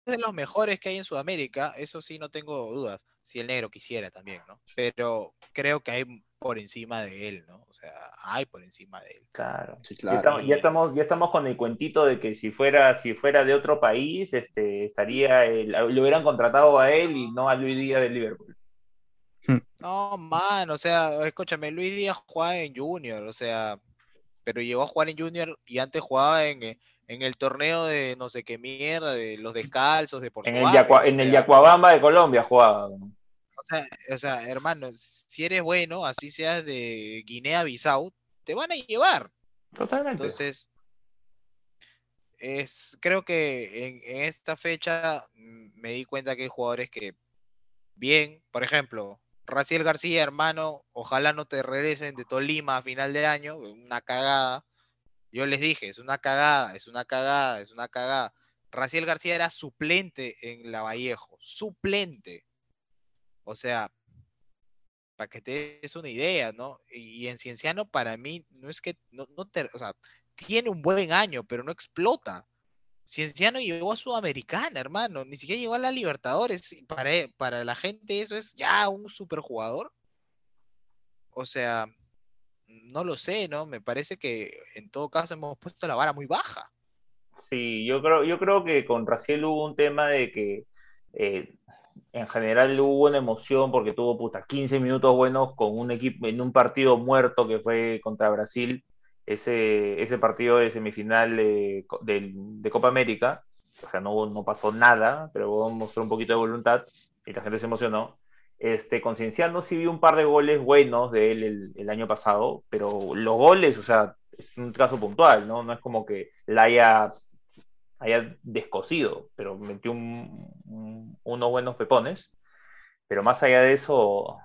de los mejores que hay en Sudamérica, eso sí no tengo dudas, si el negro quisiera también, ¿no? Pero creo que hay por encima de él, ¿no? O sea, hay por encima de él. Claro. Ya, estamos, ya, estamos, con el cuentito de que si fuera, si fuera de otro país, este, estaría, lo hubieran contratado a él y no a Luis Díaz de Liverpool. Hmm. No, man, o sea, escúchame, Luis Díaz jugaba en Junior, o sea, pero llegó a jugar en Junior y antes jugaba en, en el torneo de no sé qué mierda, de los descalzos, de Portugal. En el, en el Yacuabamba de Colombia jugaba. O sea, hermano, si eres bueno, así seas de Guinea-Bissau, te van a llevar. Totalmente. Entonces, es, creo que en, esta fecha mm, me di cuenta que hay jugadores que, bien, por ejemplo, Raciel García, hermano, ojalá no te regresen de Tolima a final de año, una cagada. Yo les dije, es una cagada, es una cagada, es una cagada. Raciel García era suplente en la Vallejo, suplente. O sea, para que te des una idea, ¿no? Y en Cienciano para mí no es que, no, te, o sea, tiene un buen año, pero no explota. Cienciano llegó a Sudamericana, hermano, ni siquiera llegó a la Libertadores. Para, para la gente eso es ya un superjugador. O sea, no lo sé, ¿no? Me parece que en todo caso hemos puesto la vara muy baja. Sí, yo creo, yo creo que con Raciel hubo un tema de que eh, en general hubo una emoción porque tuvo puta 15 minutos buenos con un equipo en un partido muerto que fue contra Brasil, ese, ese partido de semifinal de, Copa América. O sea, no, no pasó nada, pero mostró un poquito de voluntad y la gente se emocionó. Este, Concienciando sí vi un par de goles buenos de él el, año pasado, pero los goles, o sea, es un caso puntual, ¿no? No es como que la haya haya descosido, pero metió unos buenos pepones. Pero más allá de eso,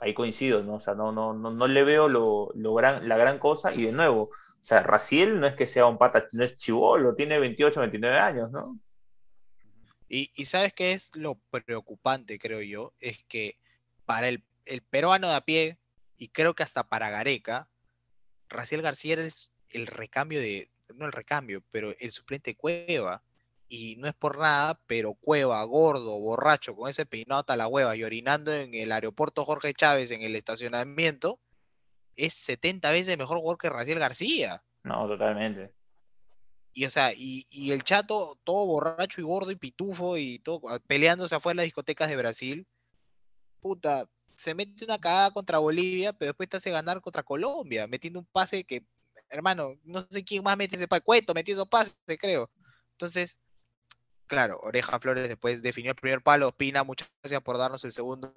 ahí coincido, ¿no? O sea, no, no, no, le veo lo, gran, la gran cosa. Y de nuevo, o sea, Raciel no es que sea un pata, no es chivolo, tiene 28, 29 años, ¿no? Y, sabes qué es lo preocupante, creo yo, es que para el, el peruano de a pie, y creo que hasta para Gareca, Raciel García es el recambio de, no el recambio, pero el suplente Cueva. Y no es por nada, pero Cueva, gordo, borracho, con ese peinado a la hueva y orinando en el aeropuerto Jorge Chávez en el estacionamiento, es 70 veces mejor jugador que Raciel García. No, totalmente. Y o sea, y, y, el chato, todo borracho y gordo y pitufo y todo peleándose afuera de las discotecas de Brasil. Puta, se mete una cagada contra Bolivia, pero después te hace ganar contra Colombia, metiendo un pase que hermano, no sé quién más mete ese pa- cueto, metió esos pases, creo. Entonces, claro, Oreja Flores después definió el primer palo. Pina, muchas gracias por darnos el segundo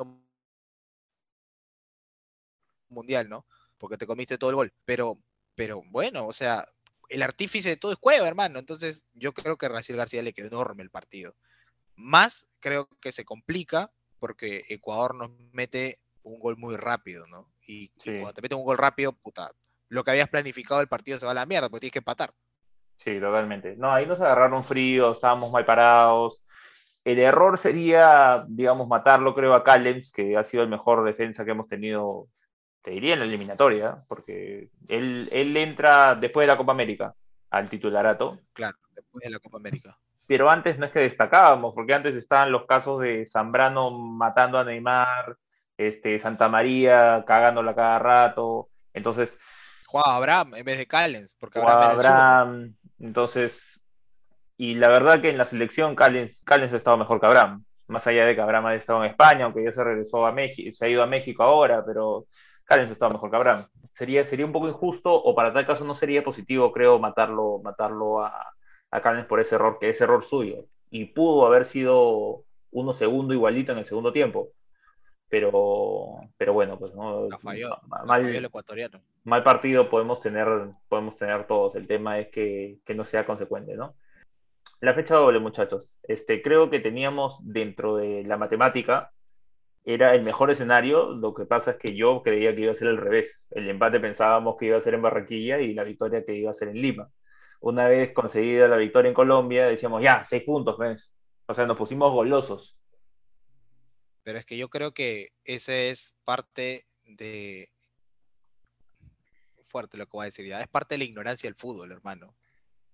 mundial, ¿no? Porque te comiste todo el gol. Pero, pero bueno, o sea, el artífice de todo es Cueva, hermano. Entonces, yo creo que a Raciel García le quedó enorme el partido. Más creo que se complica porque Ecuador nos mete un gol muy rápido, ¿no? Y, cuando te meten un gol rápido, puta, lo que habías planificado el partido se va a la mierda, porque tienes que empatar. Sí, totalmente. No, ahí nos agarraron frío, estábamos mal parados. El error sería, digamos, matarlo, creo, a Callens, que ha sido el mejor defensa que hemos tenido, te diría, en la eliminatoria, porque él, él entra después de la Copa América al titularato, Claro, después de la Copa América. pero antes no es que destacábamos, porque antes estaban los casos de Zambrano matando a Neymar, este, Santa María cagándola cada rato, entonces Jugaba Abraham en vez de Callens, porque Abraham. Abraham, entonces, y la verdad que en la selección Callens, Callens ha estado mejor que Abraham, más allá de que Abraham ha estado en España, aunque ya se regresó a México, se ha ido a México ahora, pero Callens ha estado mejor que Abraham. Sería, sería un poco injusto, o para tal caso no sería positivo, creo, matarlo, matarlo a, a Callens por ese error, que es error suyo, y pudo haber sido uno segundo igualito en el segundo tiempo. Pero, pero bueno, pues no. Falló, mal- falló el ecuatoriano. mal partido podemos tener, podemos tener todos. El tema es que, que no sea consecuente, ¿no? La fecha doble, muchachos. Este, creo que teníamos dentro de la matemática, era el mejor escenario. Lo que pasa es que yo creía que iba a ser al revés. El empate pensábamos que iba a ser en Barranquilla y la victoria que iba a ser en Lima. Una vez conseguida la victoria en Colombia, decíamos, ya, seis puntos. O sea, nos pusimos golosos. Pero es que yo creo que ese es parte de. Fuerte lo que voy a decir ya. Es parte de la ignorancia del fútbol, hermano.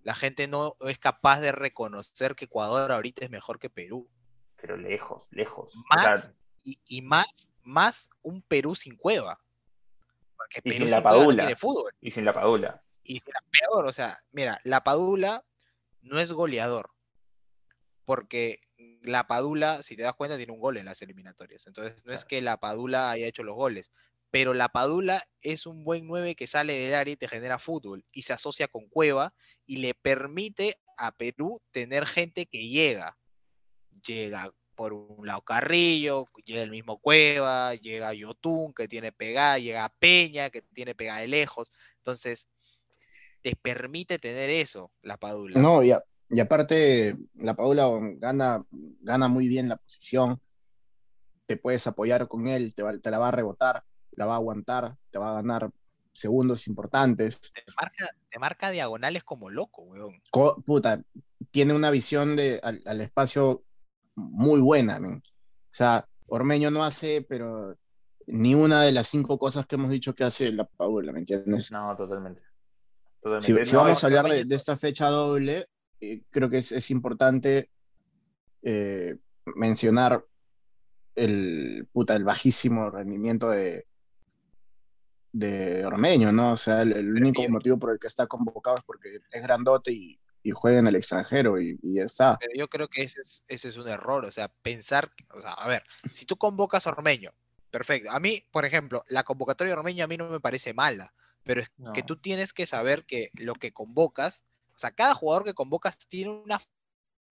La gente no es capaz de reconocer que Ecuador ahorita es mejor que Perú. Pero lejos, lejos. O sea, Más y, y más, más un Perú sin cueva. Porque Y Perú sin la no Padula. tiene fútbol. y sin la padula. Y será peor, o sea, mira, la Padula no es goleador. Porque la Padula, si te das cuenta, tiene un gol en las eliminatorias. Entonces, no es que la Padula haya hecho los goles. Pero la Padula es un buen 9 que sale del área y te genera fútbol. Y se asocia con Cueva y le permite a Perú tener gente que llega. Llega por un lado Carrillo, llega el mismo Cueva, llega Yotun, que tiene pegada, llega Peña, que tiene pegada de lejos. Entonces, te permite tener eso, la Padula. No, y, a- y aparte, la Paula gana, gana muy bien la posición. Te puedes apoyar con él, te, va- te la va a rebotar, la va a aguantar, te va a ganar segundos importantes. Te marca, te marca diagonales como loco, weón. Co- puta, tiene una visión de, al, al espacio muy buena. O sea, Ormeño no hace, pero ni una de las cinco cosas que hemos dicho que hace la Paula, ¿me entiendes? No, totalmente. Si, Totalmente. si No, vamos a hablar de esta fecha doble, eh, creo que es, es importante eh, mencionar el, puta, el bajísimo rendimiento de, de Ormeño, ¿no? O sea, el, el único Pero- motivo por el que está convocado es porque es grandote y, y juega en el extranjero y, y ya está. Pero yo creo que ese es, ese es un error. O sea, pensar, o sea, a ver, si tú convocas a Ormeño, perfecto. A mí, por ejemplo, la convocatoria de Ormeño a mí no me parece mala, pero es que tú tienes que saber que lo que convocas, sea, cada jugador que convocas tiene una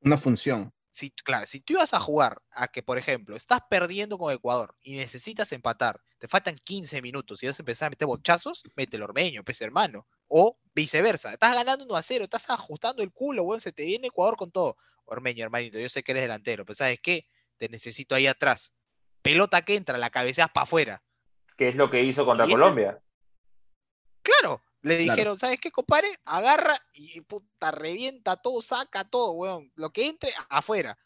Una función. si, claro, si tú ibas a jugar a que, por ejemplo, estás perdiendo con Ecuador y necesitas empatar, te faltan 15 minutos y vas a empezar a meter bochazos, mete el ormeño, pese hermano. O viceversa, estás ganando 1 a 0, estás ajustando el culo, weón, se te viene Ecuador con todo. Ormeño, hermanito, yo sé que eres delantero, pero ¿sabes qué? Te necesito ahí atrás. Pelota que entra, la cabeceas para afuera. ¿Qué es lo que hizo contra es- Colombia? Claro, le Claro. dijeron, ¿sabes qué, compadre? Agarra y puta, revienta todo, saca todo, weón. Lo que entre, afuera.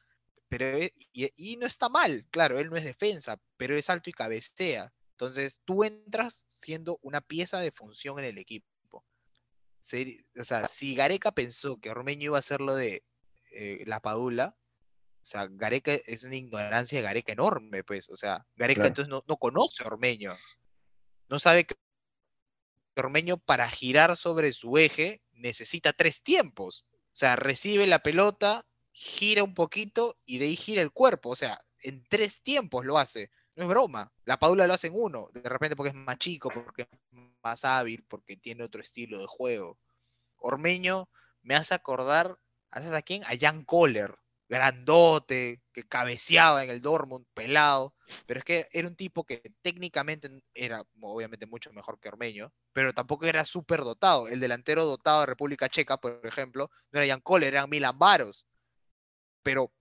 Pero, e- y, y no está mal, claro, él no es defensa, pero es alto y cabecea. Entonces, tú entras siendo una pieza de función en el equipo. O sea, si Gareca pensó que Ormeño iba a hacer lo de eh, la Padula, o sea, Gareca es una ignorancia de Gareca enorme, pues. O sea, Gareca Claro. entonces no, no conoce a Ormeño. No sabe que Ormeño para girar sobre su eje necesita tres tiempos. O sea, recibe la pelota, gira un poquito y de ahí gira el cuerpo. O sea, en tres tiempos lo hace. No es broma. La Padula lo hacen uno, de repente porque es más chico, porque es más hábil, porque tiene otro estilo de juego. Ormeño me hace acordar, ¿haces a quién? A Jan Kohler, grandote, que cabeceaba en el Dortmund, pelado, pero es que era un tipo que técnicamente era obviamente mucho mejor que Ormeño, pero tampoco era súper dotado. El delantero dotado de República Checa, por ejemplo, no era Jan Kohler, eran Milan Baros. Pero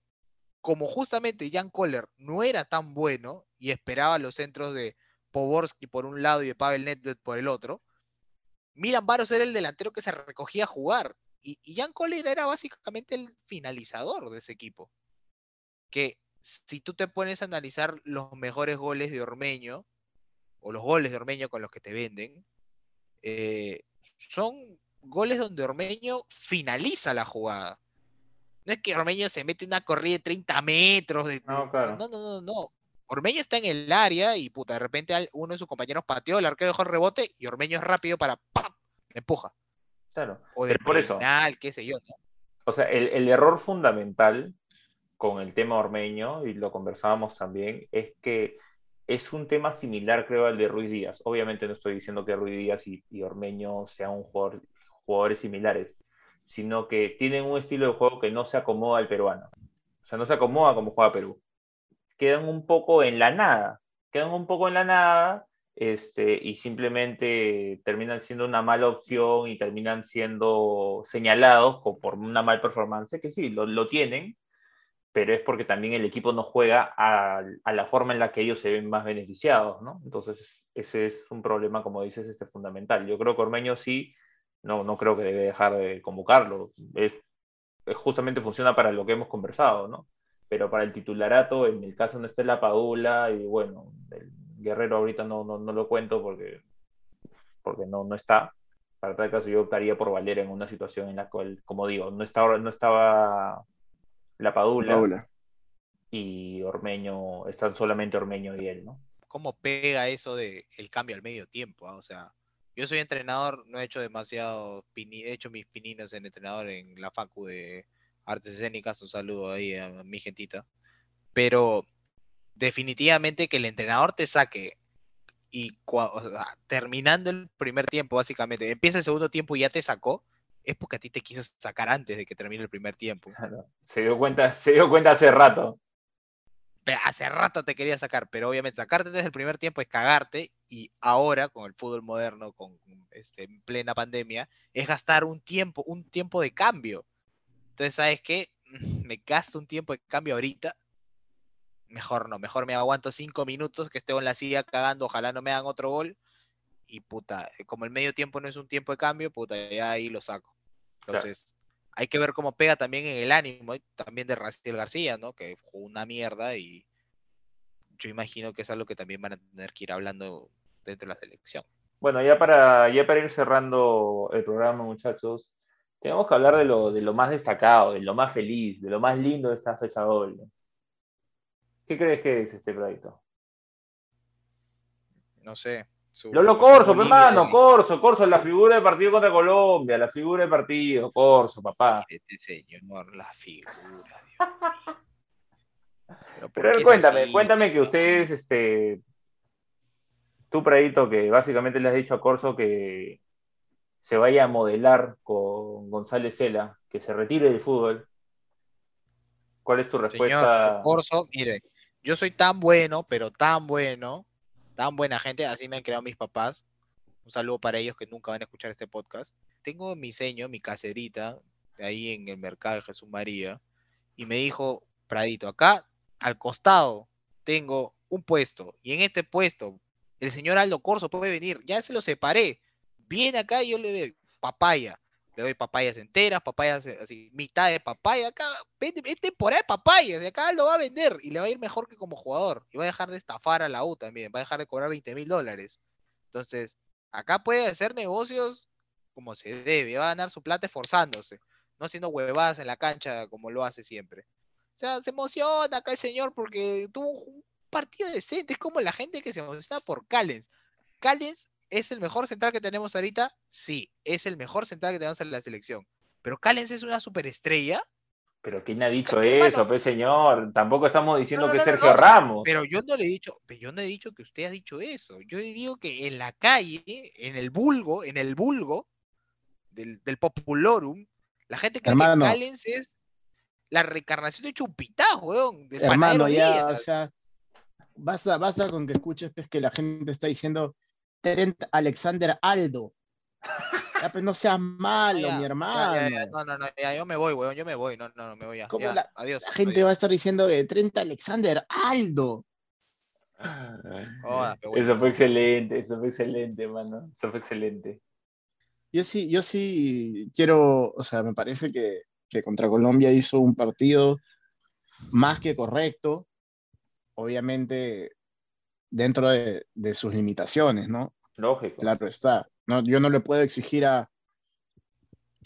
como justamente Jan Kohler no era tan bueno y esperaba los centros de Poborski por un lado y de Pavel Nedved por el otro, Milan Baros era el delantero que se recogía a jugar. Y, y Jan Kohler era básicamente el finalizador de ese equipo. Que si tú te pones a analizar los mejores goles de Ormeño, o los goles de Ormeño con los que te venden, eh, son goles donde Ormeño finaliza la jugada. No es que Ormeño se mete una corrida de 30 metros. De, No, claro. no, no, no, no. Ormeño está en el área y puta, de repente uno de sus compañeros pateó, el arquero dejó el rebote y Ormeño es rápido para ¡pam! le empuja. Claro. O de por eso. qué sé yo. ¿no? O sea, el, el error fundamental con el tema ormeño, y lo conversábamos también, es que es un tema similar, creo, al de Ruiz Díaz. Obviamente no estoy diciendo que Ruiz Díaz y, y Ormeño sean un jugador, jugadores similares, sino que tienen un estilo de juego que no se acomoda al peruano. O sea, no se acomoda como juega Perú. Quedan un poco en la nada. Quedan un poco en la nada este, y simplemente terminan siendo una mala opción y terminan siendo señalados por una mal performance, que sí, lo, lo tienen, pero es porque también el equipo no juega a, a la forma en la que ellos se ven más beneficiados, ¿no? Entonces, ese es un problema, como dices, este, fundamental. Yo creo que Ormeño sí, no, no creo que debe dejar de convocarlo. Es, es justamente funciona para lo que hemos conversado, ¿no? Pero para el titularato, en el caso no esté la Padula, y bueno, el Guerrero ahorita no, no, no lo cuento porque, porque no, no está. Para tal caso, yo optaría por Valera en una situación en la cual, como digo, no estaba, no estaba la Padula, Paula. y Ormeño, están solamente Ormeño y él, ¿no? ¿Cómo pega eso de el cambio al medio tiempo? ah? O sea, yo soy entrenador, no he hecho demasiado, pini- he hecho mis pininos en entrenador en la facu de artes escénicas, un saludo ahí a mi gentita, pero definitivamente que el entrenador te saque y cua- o sea, terminando el primer tiempo, básicamente, empieza el segundo tiempo y ya te sacó, es porque a ti te quiso sacar antes de que termine el primer tiempo. Se dio cuenta, se dio cuenta hace rato. Hace rato te quería sacar, pero obviamente sacarte desde el primer tiempo es cagarte y ahora con el fútbol moderno, con este, en plena pandemia, es gastar un tiempo, un tiempo de cambio. Entonces, ¿sabes qué? Me gasto un tiempo de cambio ahorita. Mejor no, mejor me aguanto cinco minutos que esté en la silla cagando, ojalá no me hagan otro gol. Y puta, eh, como el medio tiempo no es un tiempo de cambio, puta, ya ahí lo saco. Claro. Entonces, hay que ver cómo pega también en el ánimo, también de Raciel García, ¿no? Que jugó una mierda y yo imagino que es algo que también van a tener que ir hablando dentro de la selección. Bueno, ya para, ya para ir cerrando el programa, muchachos, tenemos que hablar de lo, de lo más destacado, de lo más feliz, de lo más lindo de esta fecha doble. ¿Qué crees que es este proyecto? No sé. Su Lolo Corso, Bolivia hermano, Corso, Corso, la figura del partido contra Colombia, la figura del partido, Corso, papá. Este señor, la figura, Dios mío. Pero, ¿por Pero a ver, qué es cuéntame, así, cuéntame que ustedes, este, tú, Pradito, que básicamente le has dicho a Corso que se vaya a modelar con González Cela, que se retire del fútbol. ¿Cuál es tu respuesta? Señor Corso, mire, yo soy tan bueno, pero tan bueno, tan buena gente, así me han creado mis papás. Un saludo para ellos que nunca van a escuchar este podcast. Tengo mi seño, mi caserita, de ahí en el mercado de Jesús María, y me dijo, Pradito, acá al costado tengo un puesto, y en este puesto el señor Aldo Corso puede venir, ya se lo separé. Viene acá y yo le doy papaya. Le doy papayas enteras, papayas eh, así, mitad de papaya. Acá vende, es temporada de papayas, y acá lo va a vender y le va a ir mejor que como jugador. Y va a dejar de estafar a la U también, va a dejar de cobrar 20 mil dólares. Entonces, acá puede hacer negocios como se debe, va a ganar su plata esforzándose, no haciendo huevadas en la cancha como lo hace siempre. O sea, se emociona acá el señor porque tuvo un partido decente. Es como la gente que se emociona por Callens. Callens es el mejor central que tenemos ahorita. Sí, es el mejor central que tenemos en la selección. Pero Callens es una superestrella. Pero ¿quién ha dicho eso, mano- pues señor? Tampoco estamos diciendo No, que no, Sergio no, Ramos. Pero yo no le he dicho, pero yo no he dicho que usted ha dicho eso. Yo digo que en la calle, en el vulgo, en el vulgo del, del populorum, la gente cree Hermano. que Callens es la reencarnación de Chupitá, weón, del Hermano, ya, o sea, basta, basta con que escuches pues, que la gente está diciendo Trent Alexander Aldo. Ya, pues no seas malo, Ya, mi hermano. ya, ya, no, no, no, ya, yo me voy, weón, yo me voy, no, no, no, me voy ya. ¿Cómo ya, la- adiós. La gente adiós. va a estar diciendo que Trent Alexander Aldo. Bueno. Eso fue excelente, eso fue excelente, mano. Eso fue excelente. Yo sí, yo sí quiero, o sea, me parece que, que contra Colombia hizo un partido más que correcto, obviamente dentro de, de sus limitaciones, ¿no? Lógico. Claro está. No, yo no le puedo exigir a,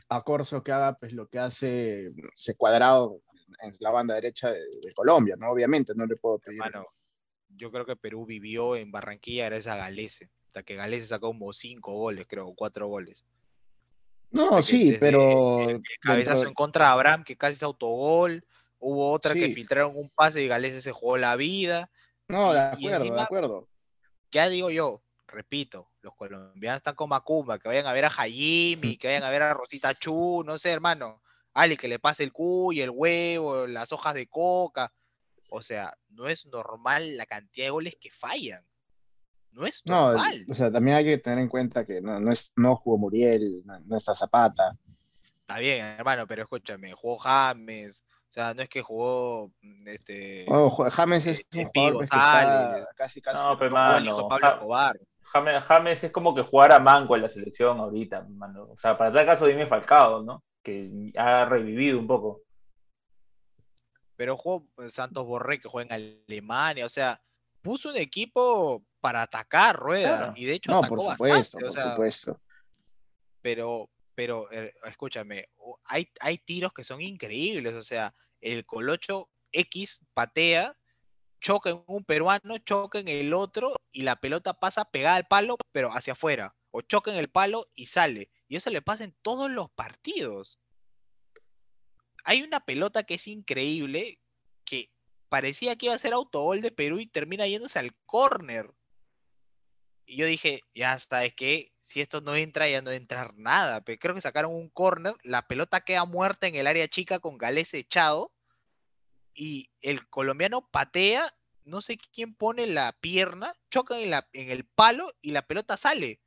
a Corso que haga pues, lo que hace ese cuadrado en la banda derecha de, de Colombia, ¿no? Obviamente, no le puedo pedir. Hermano, yo creo que Perú vivió en Barranquilla gracias a Galese. Hasta que Galese sacó como cinco goles, creo, o cuatro goles. no, sí, desde pero El cabezazo dentro- en contra de Abraham, que casi es autogol. Hubo otra que filtraron un pase y Galese se jugó la vida. No, de acuerdo, de acuerdo. Ya digo yo, repito, los colombianos están con Macumba, que vayan a ver a Jaime, que vayan a ver a Rosita [LAUGHS] Chu, no sé, hermano. Ale, que le pase el cuy, el huevo, las hojas de coca. O sea, no es normal la cantidad de goles que fallan. No es No, normal. o sea, también hay que tener en cuenta que no, no, es, no jugó Muriel, no, no está Zapata. Está bien, hermano, pero escúchame, jugó James. O sea, no es que jugó mm, este. Oh, James es eh, un eh, jugador pues, está casi, casi. No, pero, mano, Pablo Escobar. James, James es como que jugar a Manco en la selección ahorita, mano. O sea, para tal caso dime Falcao, ¿no? Que ha revivido un poco. pero jugó eh, Santos Borré, que juega en Alemania, o sea, puso un equipo para atacar Rueda, Claro. y de hecho No, atacó por supuesto, bastante, o por sea, supuesto. pero, pero eh, escúchame, hay, hay tiros que son increíbles, o sea, el Colocho X patea, choca en un peruano, choca en el otro, y la pelota pasa pegada al palo, pero hacia afuera, o choca en el palo y sale, y eso le pasa en todos los partidos. Hay una pelota que es increíble, que parecía que iba a ser autogol de Perú y termina yéndose al córner. Y yo dije, ya está, es que si esto no entra, ya no entrar nada. Pero creo que sacaron un córner, la pelota queda muerta en el área chica con Galés echado. Y el colombiano patea, no sé quién pone la pierna, choca en, la, en el palo y la pelota sale.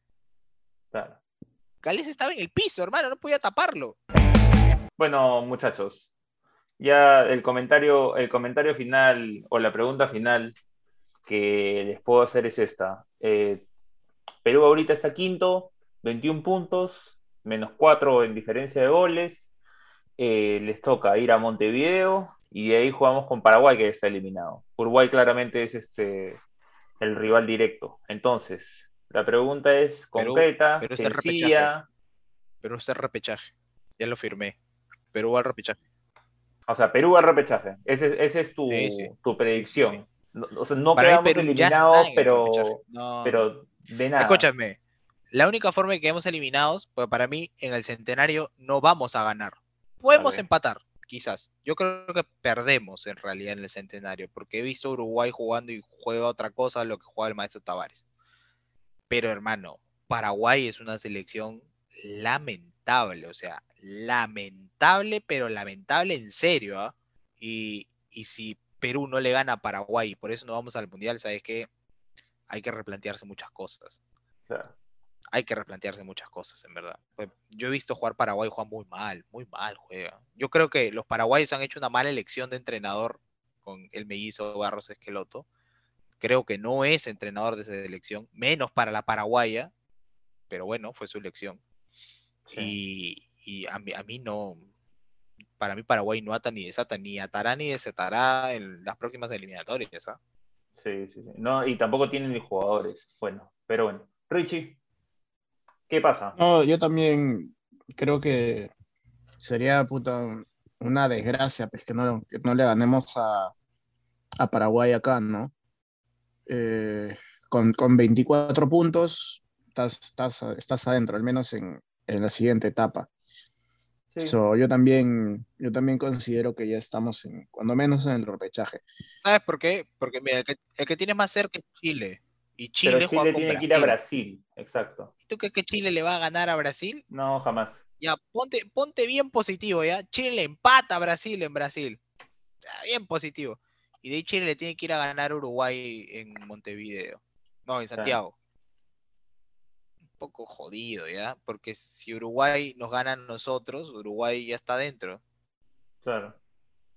Claro. Galés estaba en el piso, hermano, no podía taparlo. Bueno, muchachos, ya el comentario, el comentario final o la pregunta final que les puedo hacer es esta. Eh, Perú ahorita está quinto, 21 puntos, menos 4 en diferencia de goles. Eh, les toca ir a Montevideo y de ahí jugamos con Paraguay, que está eliminado. Uruguay claramente es este el rival directo. Entonces, la pregunta es Perú- concreta, Perú es el sencilla. Pero este es repechaje. Ya lo firmé. Perú va al repechaje. O sea, Perú al repechaje. Ese, ese es tu, Sí, sí. tu predicción. Sí, No, o sea, no Para mí quedamos está eliminados, pero, repechaje. No. pero de nada. Escúchame, la única forma de que quedemos eliminados, pues para mí en el centenario no vamos a ganar. Podemos empatar, quizás. Yo creo que perdemos en realidad en el centenario, porque he visto a Uruguay jugando y juega otra cosa lo que juega el maestro Tavares. Pero hermano, Paraguay es una selección lamentable, o sea, lamentable, pero lamentable en serio. ¿ah? Y, y si Perú no le gana a Paraguay por eso no vamos al Mundial, ¿sabes qué? Hay que replantearse muchas cosas Claro. hay que replantearse muchas cosas, en verdad. Pues, yo he visto jugar Paraguay juega muy mal, muy mal juega. Yo creo que los paraguayos han hecho una mala elección de entrenador con el mellizo Barros Esqueloto. Creo que no es entrenador de esa elección, menos para la paraguaya, pero bueno, fue su elección. Sí. Y, y a, mí, a mí no, para mí Paraguay no ata ni desata, ni atará ni desatará en las próximas eliminatorias. ¿ah? Sí, sí, sí. No, y tampoco tienen ni jugadores. Bueno, pero bueno. Richie, ¿qué pasa? No, yo también creo que sería puta, una desgracia pues, que, no, que no le ganemos a, a Paraguay acá, ¿no? Eh, con, con 24 puntos estás, estás, estás adentro, al menos en, en la siguiente etapa. Sí. So, yo también, yo también considero que ya estamos en, cuando menos en el repechaje. ¿Sabes por qué? Porque mira, el que, el que tiene más cerca es Chile. Y Chile, Pero Chile tiene que ir a Brasil, exacto. ¿Y ¿Tú crees que Chile le va a ganar a Brasil? No, jamás. Ya, ponte, ponte bien positivo, ¿ya? Chile le empata a Brasil en Brasil. Ya, bien positivo. Y de ahí Chile le tiene que ir a ganar a Uruguay en Montevideo. No, en Claro. Santiago. Poco jodido, ¿ya? Porque si Uruguay nos gana a nosotros, Uruguay ya está dentro. Claro.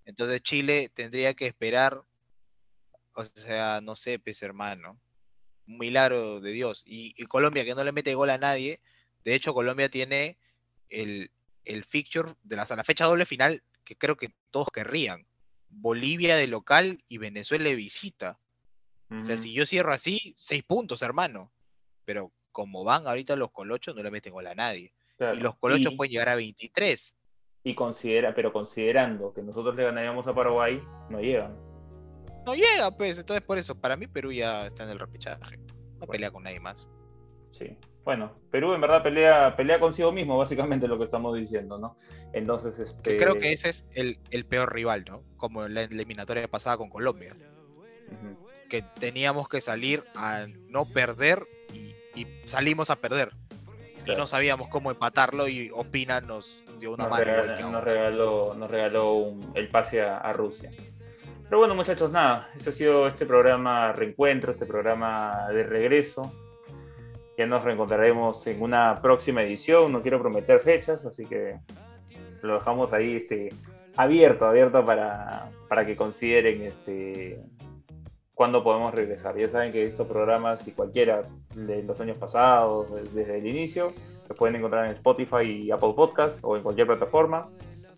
Entonces Chile tendría que esperar, o sea, no sé, pues hermano, un milagro de Dios. Y, y Colombia que no le mete gol a nadie, de hecho Colombia tiene el, el fixture de la, la fecha doble final que creo que todos querrían. Bolivia de local y Venezuela de visita. O sea, si yo cierro así, seis puntos, hermano. Pero como van ahorita los colochos, no le meten gol a nadie. Claro. Y los colochos Y- pueden llegar a 23. Y considera, pero considerando que nosotros le ganaríamos a Paraguay, no llegan. No llega, pues. Entonces, por eso, para mí Perú ya está en el repechaje. No pelea con nadie más. Sí. Bueno, Perú en verdad pelea, pelea consigo mismo, básicamente lo que estamos diciendo, ¿no? Entonces, este. Que creo que ese es el, el peor rival, ¿no? Como en la eliminatoria pasada con Colombia. Que teníamos que salir a no perder y, y salimos a perder. Y no sabíamos cómo empatarlo y Opina nos dio una nos, mano. nos regaló, nos regaló un- el pase a, a Rusia. Pero bueno, muchachos, nada, ese ha sido este programa reencuentro, este programa de regreso. Ya nos reencontraremos en una próxima edición, no quiero prometer fechas, así que lo dejamos ahí este, abierto, abierto para, para que consideren este, cuándo podemos regresar. Ya saben que estos programas y cualquiera de los años pasados, desde el inicio, se pueden encontrar en Spotify y Apple Podcast o en cualquier plataforma.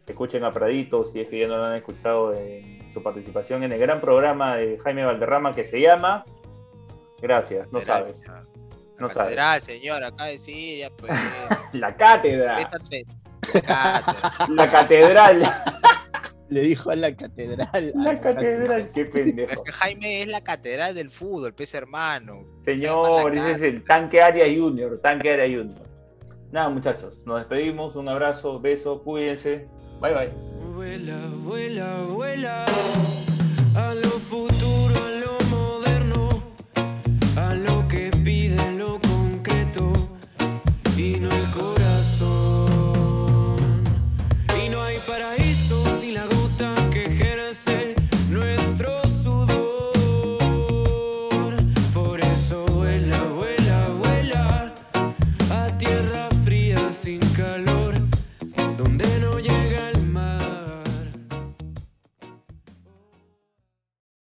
Escuchen a Pradito si es que ya no lo han escuchado en su participación en el gran programa de Jaime Valderrama que se llama. Gracias, no sabes. No La sabes. catedral, señor, acá de Siria, pues. [LAUGHS] La cátedra. Pésate. Cátedra. La catedral. [LAUGHS] Le dijo a la catedral. La, la catedral, catedral, qué [LAUGHS] pendejo. Jaime es la catedral del fútbol, pez hermano. Señor, ese es el tanque área junior, tanque área junior. Nada, muchachos, nos despedimos. Un abrazo, beso, cuídense. Bye, bye. Vuela, vuela, vuela. A lo futuro, a lo moderno. A lo que pide lo concreto. Y no el